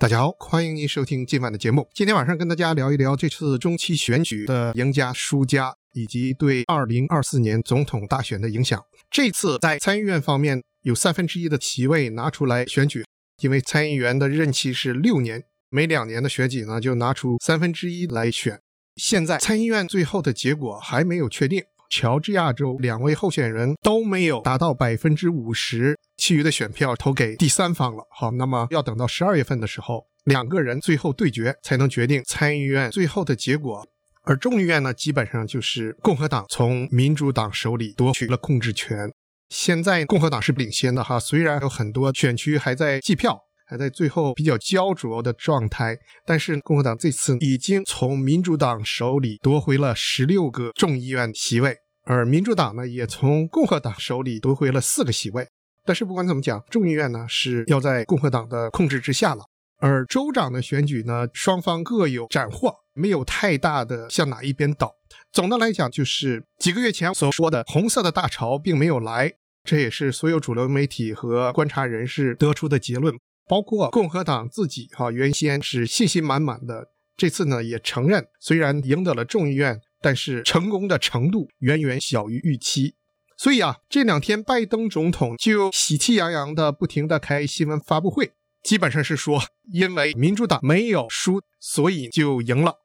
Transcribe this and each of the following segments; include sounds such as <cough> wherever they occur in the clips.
大家好，欢迎您收听今晚的节目。今天晚上跟大家聊一聊这次中期选举的赢家、输家，以及对二零二四年总统大选的影响。这次在参议院方面，有三分之一的席位拿出来选举，因为参议员的任期是六年，每两年的选举呢，就拿出三分之一来选。现在参议院最后的结果还没有确定，乔治亚州两位候选人都没有达到百分之五十。其余的选票投给第三方了。好，那么要等到十二月份的时候，两个人最后对决，才能决定参议院最后的结果。而众议院呢，基本上就是共和党从民主党手里夺取了控制权。现在共和党是领先的哈，虽然有很多选区还在计票，还在最后比较焦灼的状态，但是共和党这次已经从民主党手里夺回了十六个众议院席位，而民主党呢，也从共和党手里夺回了四个席位。但是不管怎么讲，众议院呢是要在共和党的控制之下了，而州长的选举呢，双方各有斩获，没有太大的向哪一边倒。总的来讲，就是几个月前所说的红色的大潮并没有来，这也是所有主流媒体和观察人士得出的结论。包括共和党自己哈，原先是信心满满的，这次呢也承认，虽然赢得了众议院，但是成功的程度远远小于预期。所以啊，这两天拜登总统就喜气洋洋的不停的开新闻发布会，基本上是说，因为民主党没有输，所以就赢了。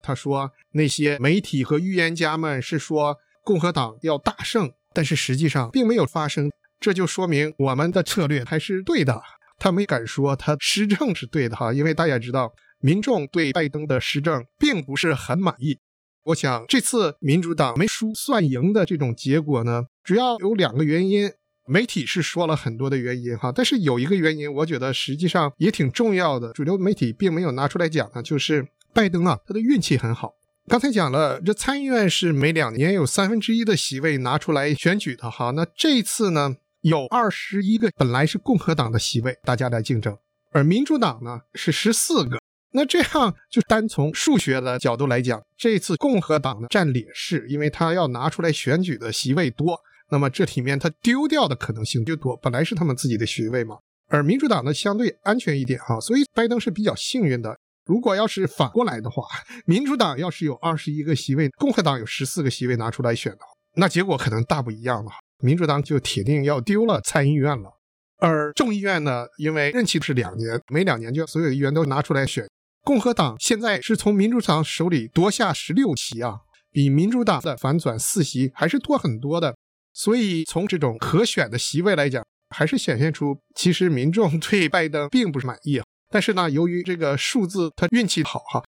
他说那些媒体和预言家们是说共和党要大胜，但是实际上并没有发生，这就说明我们的策略还是对的。他没敢说他施政是对的哈，因为大家知道，民众对拜登的施政并不是很满意。我想这次民主党没输算赢的这种结果呢，主要有两个原因。媒体是说了很多的原因哈，但是有一个原因，我觉得实际上也挺重要的，主流媒体并没有拿出来讲呢，就是拜登啊，他的运气很好。刚才讲了，这参议院是每两年有三分之一的席位拿出来选举的哈，那这次呢，有二十一个本来是共和党的席位，大家来竞争，而民主党呢是十四个。那这样就单从数学的角度来讲，这次共和党呢占劣势，因为他要拿出来选举的席位多，那么这里面他丢掉的可能性就多。本来是他们自己的席位嘛，而民主党呢相对安全一点哈，所以拜登是比较幸运的。如果要是反过来的话，民主党要是有二十一个席位，共和党有十四个席位拿出来选的话，那结果可能大不一样了，民主党就铁定要丢了参议院了。而众议院呢，因为任期是两年，每两年就所有议员都拿出来选。共和党现在是从民主党手里夺下十六席啊，比民主党的反转四席还是多很多的。所以从这种可选的席位来讲，还是显现出其实民众对拜登并不是满意。但是呢，由于这个数字他运气好哈。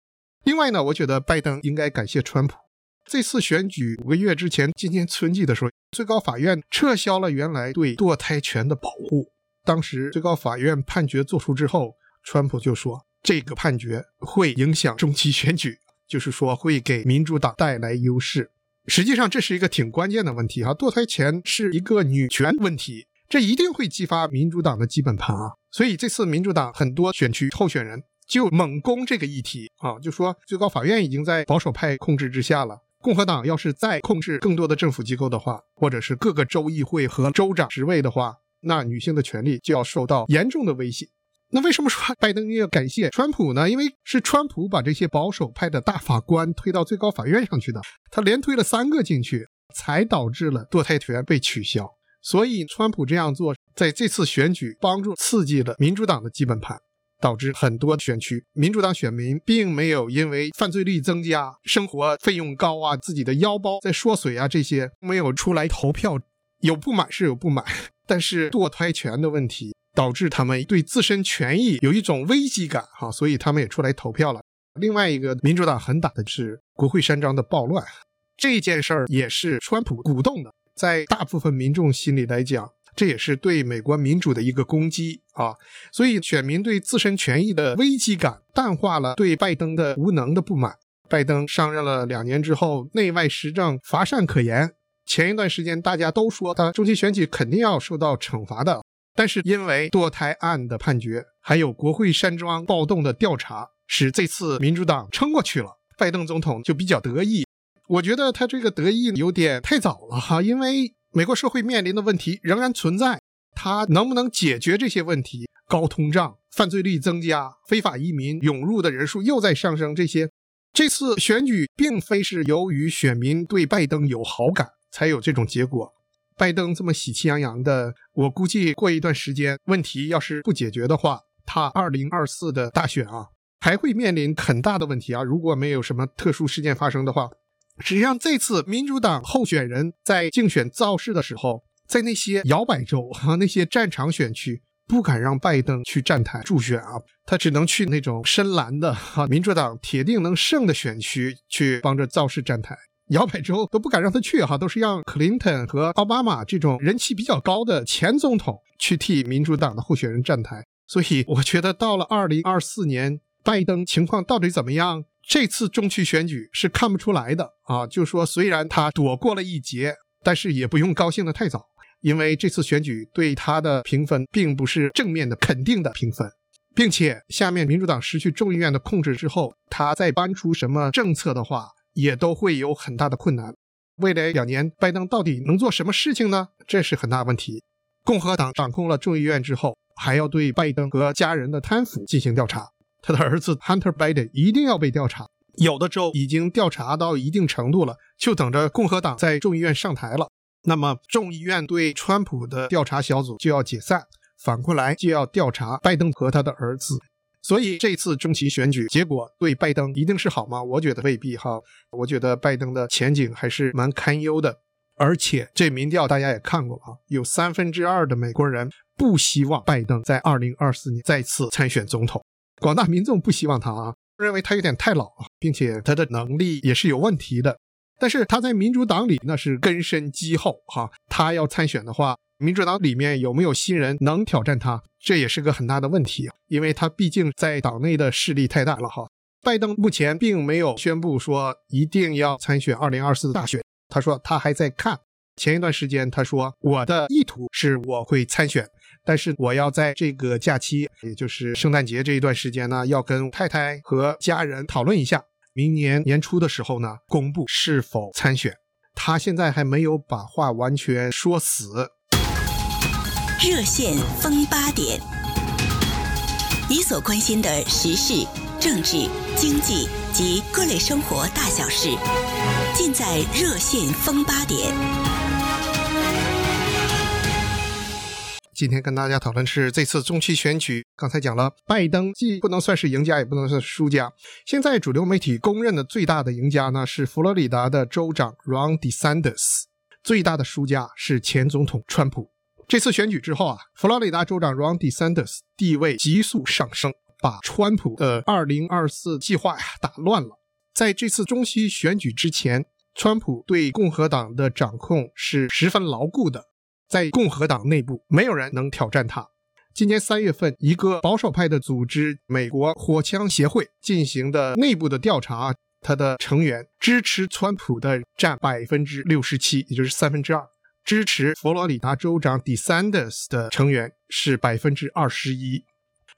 另外呢，我觉得拜登应该感谢川普。这次选举五个月之前，今年春季的时候，最高法院撤销了原来对堕胎权的保护。当时最高法院判决作出之后，川普就说。这个判决会影响中期选举，就是说会给民主党带来优势。实际上这是一个挺关键的问题哈，堕胎权是一个女权问题，这一定会激发民主党的基本盘啊。所以这次民主党很多选区候选人就猛攻这个议题啊，就说最高法院已经在保守派控制之下了，共和党要是再控制更多的政府机构的话，或者是各个州议会和州长职位的话，那女性的权利就要受到严重的威胁。那为什么说拜登要感谢川普呢？因为是川普把这些保守派的大法官推到最高法院上去的，他连推了三个进去，才导致了堕胎权被取消。所以川普这样做，在这次选举帮助刺激了民主党的基本盘，导致很多选区民主党选民并没有因为犯罪率增加、生活费用高啊、自己的腰包在缩水啊这些没有出来投票。有不满是有不满，但是堕胎权的问题。导致他们对自身权益有一种危机感，哈，所以他们也出来投票了。另外一个，民主党很打的是国会山庄的暴乱，这件事儿也是川普鼓动的。在大部分民众心里来讲，这也是对美国民主的一个攻击啊。所以选民对自身权益的危机感淡化了对拜登的无能的不满。拜登上任了两年之后，内外施政乏善可言。前一段时间大家都说他中期选举肯定要受到惩罚的。但是因为堕胎案的判决，还有国会山庄暴动的调查，使这次民主党撑过去了，拜登总统就比较得意。我觉得他这个得意有点太早了哈，因为美国社会面临的问题仍然存在，他能不能解决这些问题？高通胀、犯罪率增加，非法移民涌入的人数又在上升，这些这次选举并非是由于选民对拜登有好感才有这种结果。拜登这么喜气洋洋的，我估计过一段时间问题要是不解决的话，他二零二四的大选啊还会面临很大的问题啊。如果没有什么特殊事件发生的话，实际上这次民主党候选人在竞选造势的时候，在那些摇摆州和那些战场选区，不敢让拜登去站台助选啊，他只能去那种深蓝的哈民主党铁定能胜的选区去帮着造势站台。摇摆州都不敢让他去哈，都是让克林顿和奥巴马这种人气比较高的前总统去替民主党的候选人站台。所以我觉得到了二零二四年，拜登情况到底怎么样？这次中期选举是看不出来的啊。就说虽然他躲过了一劫，但是也不用高兴的太早，因为这次选举对他的评分并不是正面的肯定的评分，并且下面民主党失去众议院的控制之后，他再搬出什么政策的话。也都会有很大的困难。未来两年，拜登到底能做什么事情呢？这是很大问题。共和党掌控了众议院之后，还要对拜登和家人的贪腐进行调查。他的儿子 Hunter Biden 一定要被调查。有的州已经调查到一定程度了，就等着共和党在众议院上台了。那么，众议院对川普的调查小组就要解散，反过来就要调查拜登和他的儿子。所以这次中期选举结果对拜登一定是好吗？我觉得未必哈。我觉得拜登的前景还是蛮堪忧的。而且这民调大家也看过了啊，有三分之二的美国人不希望拜登在二零二四年再次参选总统。广大民众不希望他啊，认为他有点太老，并且他的能力也是有问题的。但是他在民主党里那是根深蒂厚哈，他要参选的话。民主党里面有没有新人能挑战他？这也是个很大的问题，因为他毕竟在党内的势力太大了哈。拜登目前并没有宣布说一定要参选二零二四大选，他说他还在看。前一段时间他说我的意图是我会参选，但是我要在这个假期，也就是圣诞节这一段时间呢，要跟太太和家人讨论一下，明年年初的时候呢，公布是否参选。他现在还没有把话完全说死。热线风八点，你所关心的时事、政治、经济及各类生活大小事，尽在热线风八点。今天跟大家讨论是这次中期选举，刚才讲了，拜登既不能算是赢家，也不能算是输家。现在主流媒体公认的最大的赢家呢，是佛罗里达的州长 Ron DeSantis，最大的输家是前总统川普。这次选举之后啊，佛罗里达州长 Ron DeSantis 地位急速上升，把川普的2024计划呀打乱了。在这次中期选举之前，川普对共和党的掌控是十分牢固的，在共和党内部没有人能挑战他。今年三月份，一个保守派的组织——美国火枪协会进行的内部的调查，他的成员支持川普的占百分之六十七，也就是三分之二。支持佛罗里达州长 DeSantis 的成员是百分之二十一，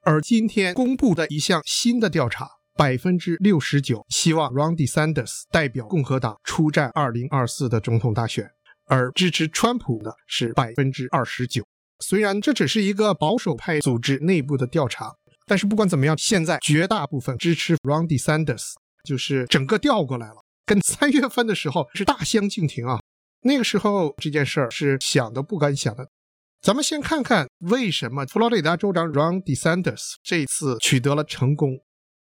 而今天公布的一项新的调查，百分之六十九希望 Ron DeSantis 代表共和党出战二零二四的总统大选，而支持川普的是百分之二十九。虽然这只是一个保守派组织内部的调查，但是不管怎么样，现在绝大部分支持 Ron DeSantis，就是整个调过来了，跟三月份的时候是大相径庭啊。那个时候这件事儿是想都不敢想的。咱们先看看为什么佛罗里达州长 Ron DeSantis 这次取得了成功。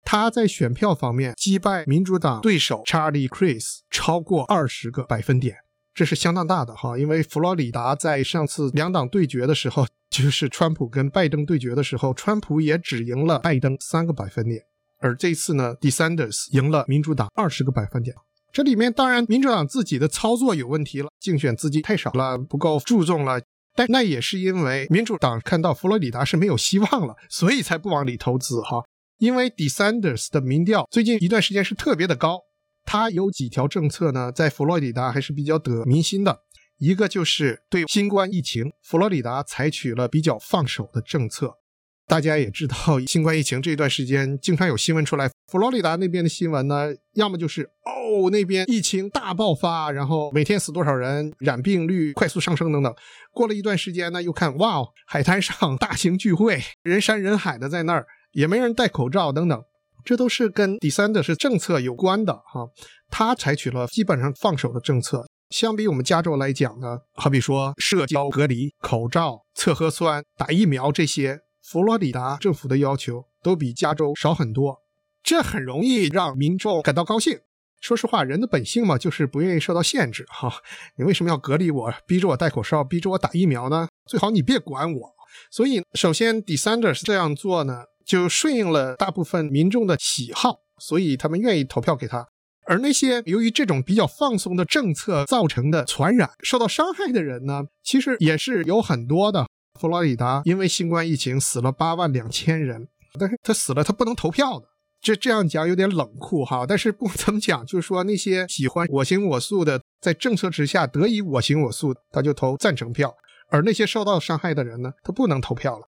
他在选票方面击败民主党对手 Charlie cris 超过二十个百分点，这是相当大的哈。因为佛罗里达在上次两党对决的时候，<laughs> 就是川普跟拜登对决的时候，川普也只赢了拜登三个百分点，而这次呢，DeSantis 赢了民主党二十个百分点。这里面当然，民主党自己的操作有问题了，竞选资金太少了，不够注重了。但那也是因为民主党看到佛罗里达是没有希望了，所以才不往里投资哈。因为 DeSantis 的民调最近一段时间是特别的高，他有几条政策呢，在佛罗里达还是比较得民心的。一个就是对新冠疫情，佛罗里达采取了比较放手的政策。大家也知道，新冠疫情这段时间，经常有新闻出来，佛罗里达那边的新闻呢，要么就是哦那边疫情大爆发，然后每天死多少人，染病率快速上升等等。过了一段时间呢，又看哇，哦海滩上大型聚会，人山人海的在那儿，也没人戴口罩等等，这都是跟第三的是政策有关的哈。他采取了基本上放手的政策，相比我们加州来讲呢，好比说社交隔离、口罩、测核酸、打疫苗这些。佛罗里达政府的要求都比加州少很多，这很容易让民众感到高兴。说实话，人的本性嘛，就是不愿意受到限制。哈，你为什么要隔离我，逼着我戴口罩，逼着我打疫苗呢？最好你别管我。所以，首先，DeSantis 这样做呢，就顺应了大部分民众的喜好，所以他们愿意投票给他。而那些由于这种比较放松的政策造成的传染受到伤害的人呢，其实也是有很多的。佛罗里达因为新冠疫情死了八万两千人，但是他死了，他不能投票的。这这样讲有点冷酷哈，但是不怎么讲，就是说那些喜欢我行我素的，在政策之下得以我行我素，他就投赞成票；而那些受到伤害的人呢，他不能投票了。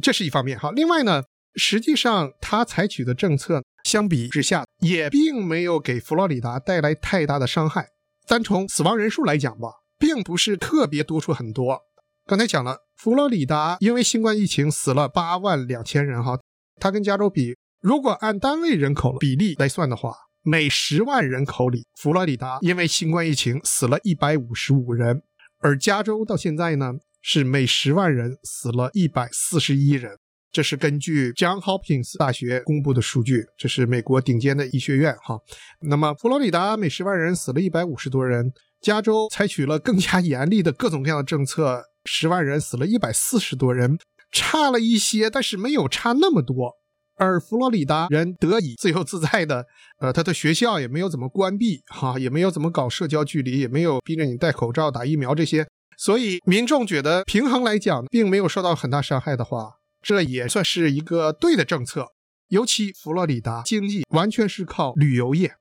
这是一方面哈。另外呢，实际上他采取的政策相比之下，也并没有给佛罗里达带来太大的伤害。单从死亡人数来讲吧，并不是特别多出很多。刚才讲了，佛罗里达因为新冠疫情死了八万两千人哈，它跟加州比，如果按单位人口比例来算的话，每十万人口里，佛罗里达因为新冠疫情死了一百五十五人，而加州到现在呢是每十万人死了一百四十一人，这是根据 John Hopkins 大学公布的数据，这是美国顶尖的医学院哈。那么佛罗里达每十万人死了一百五十多人，加州采取了更加严厉的各种各样的政策。十万人死了一百四十多人，差了一些，但是没有差那么多。而佛罗里达人得以自由自在的，呃，他的学校也没有怎么关闭，哈，也没有怎么搞社交距离，也没有逼着你戴口罩、打疫苗这些。所以民众觉得平衡来讲，并没有受到很大伤害的话，这也算是一个对的政策。尤其佛罗里达经济完全是靠旅游业，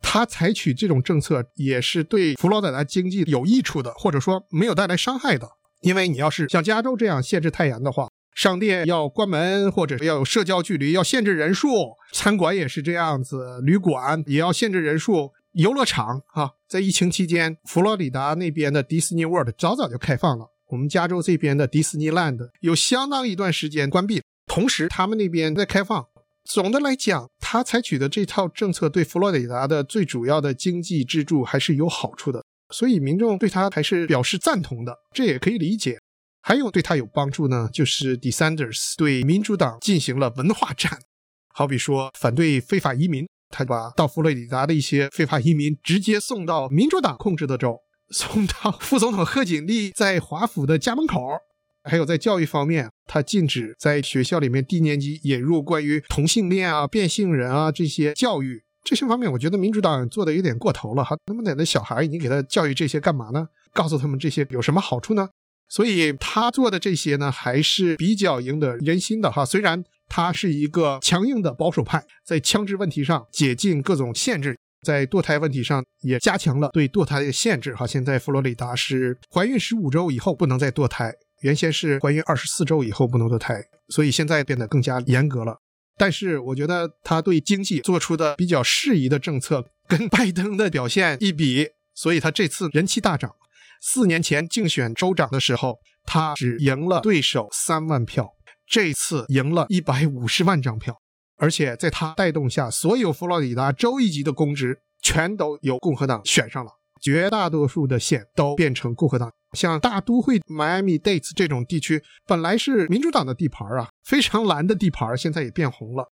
他采取这种政策也是对佛罗里达经济有益处的，或者说没有带来伤害的。因为你要是像加州这样限制太严的话，商店要关门，或者要有社交距离，要限制人数，餐馆也是这样子，旅馆也要限制人数，游乐场啊，在疫情期间，佛罗里达那边的迪士尼 World 早早就开放了，我们加州这边的迪士尼 Land 有相当一段时间关闭，同时他们那边在开放。总的来讲，他采取的这套政策对佛罗里达的最主要的经济支柱还是有好处的。所以民众对他还是表示赞同的，这也可以理解。还有对他有帮助呢，就是 DeSantis 对民主党进行了文化战，好比说反对非法移民，他把到佛罗里达的一些非法移民直接送到民主党控制的州，送到副总统贺锦丽在华府的家门口。还有在教育方面，他禁止在学校里面低年级引入关于同性恋啊、变性人啊这些教育。这些方面，我觉得民主党做的有点过头了哈。那么，点的小孩，你给他教育这些干嘛呢？告诉他们这些有什么好处呢？所以他做的这些呢，还是比较赢得人心的哈。虽然他是一个强硬的保守派，在枪支问题上解禁各种限制，在堕胎问题上也加强了对堕胎的限制哈。现在佛罗里达是怀孕十五周以后不能再堕胎，原先是怀孕二十四周以后不能堕胎，所以现在变得更加严格了。但是我觉得他对经济做出的比较适宜的政策，跟拜登的表现一比，所以他这次人气大涨。四年前竞选州长的时候，他只赢了对手三万票，这次赢了一百五十万张票，而且在他带动下，所有佛罗里达州一级的公职全都由共和党选上了。绝大多数的县都变成共和党，像大都会迈阿密、Dates 这种地区，本来是民主党的地盘啊，非常蓝的地盘，现在也变红了。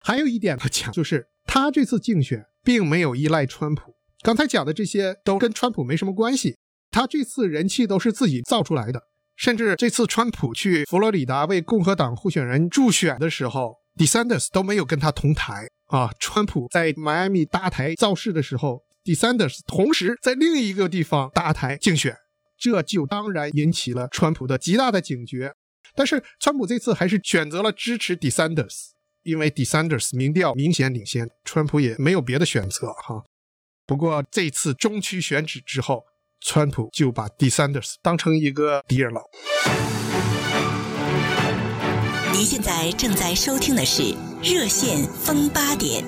还有一点要讲，就是他这次竞选并没有依赖川普，刚才讲的这些都跟川普没什么关系，他这次人气都是自己造出来的。甚至这次川普去佛罗里达为共和党候选人助选的时候，DeSantis 都没有跟他同台啊。川普在迈阿密搭台造势的时候。DeSantis 同时在另一个地方搭台竞选，这就当然引起了川普的极大的警觉。但是川普这次还是选择了支持 DeSantis，因为 DeSantis 民调明显领先，川普也没有别的选择哈。不过这次中期选址之后，川普就把 DeSantis 当成一个敌人了。您现在正在收听的是《热线风八点》。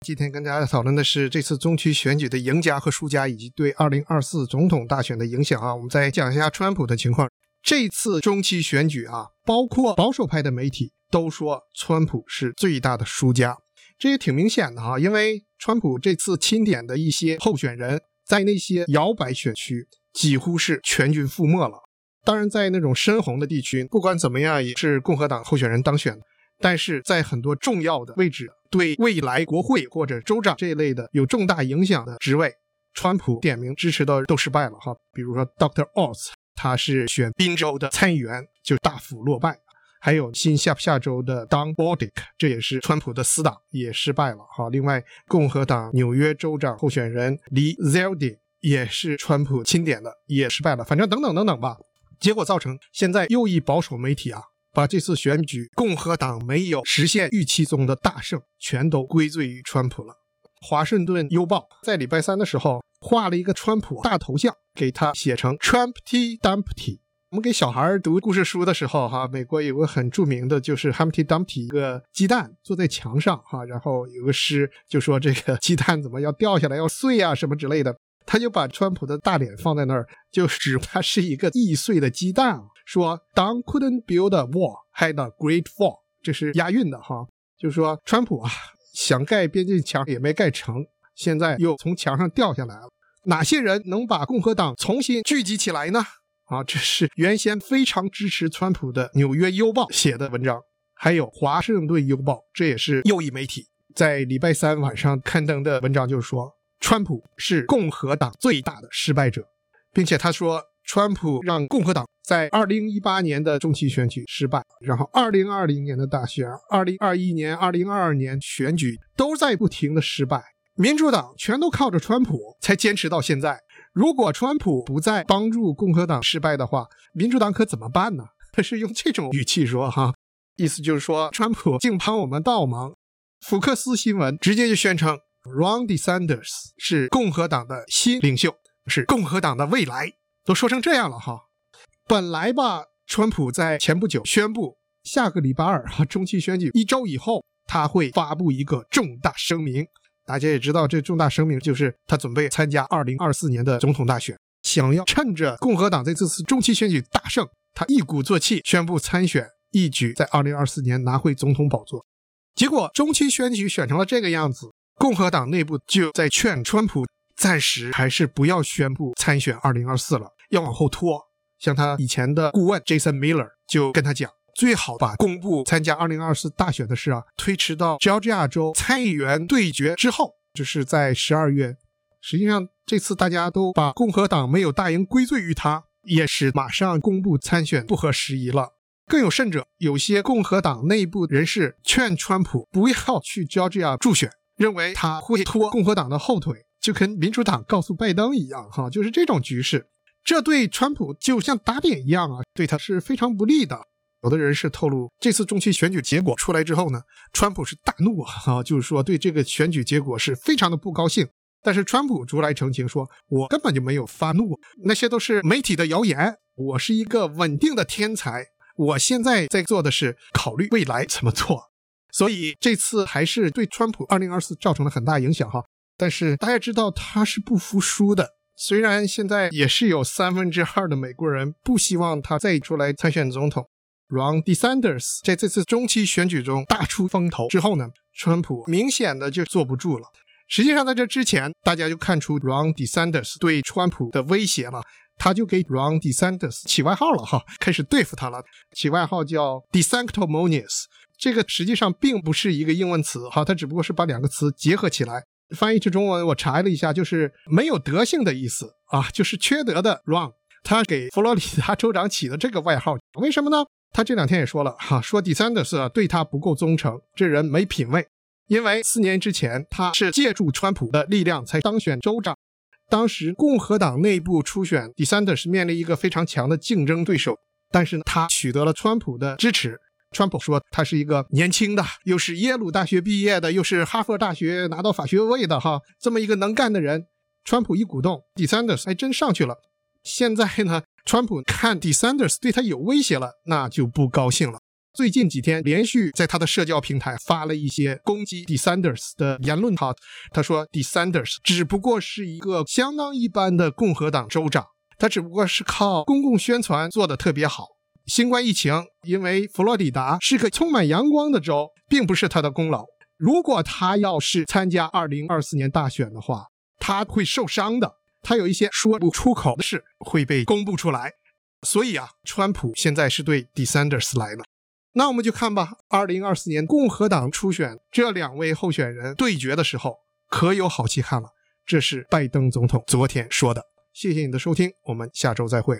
今天跟大家讨论的是这次中期选举的赢家和输家，以及对二零二四总统大选的影响啊。我们再讲一下川普的情况。这次中期选举啊，包括保守派的媒体都说川普是最大的输家，这也挺明显的哈。因为川普这次钦点的一些候选人，在那些摇摆选区几乎是全军覆没了。当然，在那种深红的地区，不管怎么样也是共和党候选人当选。但是在很多重要的位置，对未来国会或者州长这一类的有重大影响的职位，川普点名支持的都失败了哈。比如说，Doctor Oz，他是选宾州的参议员，就大幅落败；还有新下下州的 Don Bolduc，这也是川普的死党，也失败了哈。另外，共和党纽约州长候选人 Lee Zeldin 也是川普钦点的，也失败了。反正等等等等吧，结果造成现在右翼保守媒体啊。把这次选举共和党没有实现预期中的大胜，全都归罪于川普了。华盛顿邮报在礼拜三的时候画了一个川普大头像，给他写成 Trumpty Dumpty。我们给小孩读故事书的时候，哈，美国有个很著名的就是 Humpty Dumpty，一个鸡蛋坐在墙上，哈，然后有个诗就说这个鸡蛋怎么要掉下来要碎啊什么之类的。他就把川普的大脸放在那儿，就指他是一个易碎的鸡蛋。说，Don couldn't build a wall, had a great fall，这是押韵的哈。就说，川普啊，想盖边境墙也没盖成，现在又从墙上掉下来了。哪些人能把共和党重新聚集起来呢？啊，这是原先非常支持川普的《纽约邮报》写的文章，还有《华盛顿邮报》，这也是右翼媒体在礼拜三晚上刊登的文章，就是说。川普是共和党最大的失败者，并且他说，川普让共和党在2018年的中期选举失败，然后2020年的大选、2021年、2022年选举都在不停的失败，民主党全都靠着川普才坚持到现在。如果川普不再帮助共和党失败的话，民主党可怎么办呢？他 <laughs> 是用这种语气说，哈，意思就是说，川普净帮我们倒忙。福克斯新闻直接就宣称。Ron DeSantis 是共和党的新领袖，是共和党的未来。都说成这样了哈。本来吧，川普在前不久宣布，下个礼拜二哈中期选举一周以后，他会发布一个重大声明。大家也知道，这重大声明就是他准备参加2024年的总统大选，想要趁着共和党在这次中期选举大胜，他一鼓作气宣布参选，一举在2024年拿回总统宝座。结果中期选举选成了这个样子。共和党内部就在劝川普暂时还是不要宣布参选二零二四了，要往后拖。像他以前的顾问 Jason Miller 就跟他讲，最好把公布参加二零二四大选的事啊推迟到 Georgia 州参议员对决之后，就是在十二月。实际上这次大家都把共和党没有大赢归罪于他，也是马上公布参选不合时宜了。更有甚者，有些共和党内部人士劝川普不要去 Georgia 助选。认为他会拖共和党的后腿，就跟民主党告诉拜登一样，哈，就是这种局势。这对川普就像打脸一样啊，对他是非常不利的。有的人是透露，这次中期选举结果出来之后呢，川普是大怒啊，<laughs> 就是说对这个选举结果是非常的不高兴。但是川普出来澄清说，我根本就没有发怒，那些都是媒体的谣言。我是一个稳定的天才，我现在在做的是考虑未来怎么做。所以这次还是对川普二零二四造成了很大影响哈，但是大家知道他是不服输的，虽然现在也是有三分之二的美国人不希望他再出来参选总统。Ron DeSantis 在这次中期选举中大出风头之后呢，川普明显的就坐不住了。实际上在这之前，大家就看出 Ron DeSantis 对川普的威胁了，他就给 Ron DeSantis 起外号了哈，开始对付他了，起外号叫 DeSanctimonious。这个实际上并不是一个英文词，哈，它只不过是把两个词结合起来翻译成中文。我查了一下，就是没有德性的意思啊，就是缺德的 wrong。他给佛罗里达州长起的这个外号，为什么呢？他这两天也说了，哈，说第三的是对他不够忠诚，这人没品位。因为四年之前他是借助川普的力量才当选州长，当时共和党内部初选，第三的是面临一个非常强的竞争对手，但是他取得了川普的支持。川普说他是一个年轻的，又是耶鲁大学毕业的，又是哈佛大学拿到法学位的哈，这么一个能干的人。川普一鼓动，DeSantis 还真上去了。现在呢，川普看 DeSantis 对他有威胁了，那就不高兴了。最近几天连续在他的社交平台发了一些攻击 DeSantis 的言论。他他说 DeSantis 只不过是一个相当一般的共和党州长，他只不过是靠公共宣传做的特别好。新冠疫情，因为佛罗里达是个充满阳光的州，并不是他的功劳。如果他要是参加2024年大选的话，他会受伤的。他有一些说不出口的事会被公布出来。所以啊，川普现在是对 DeSantis 来了。那我们就看吧，二零二四年共和党初选这两位候选人对决的时候，可有好戏看了。这是拜登总统昨天说的。谢谢你的收听，我们下周再会。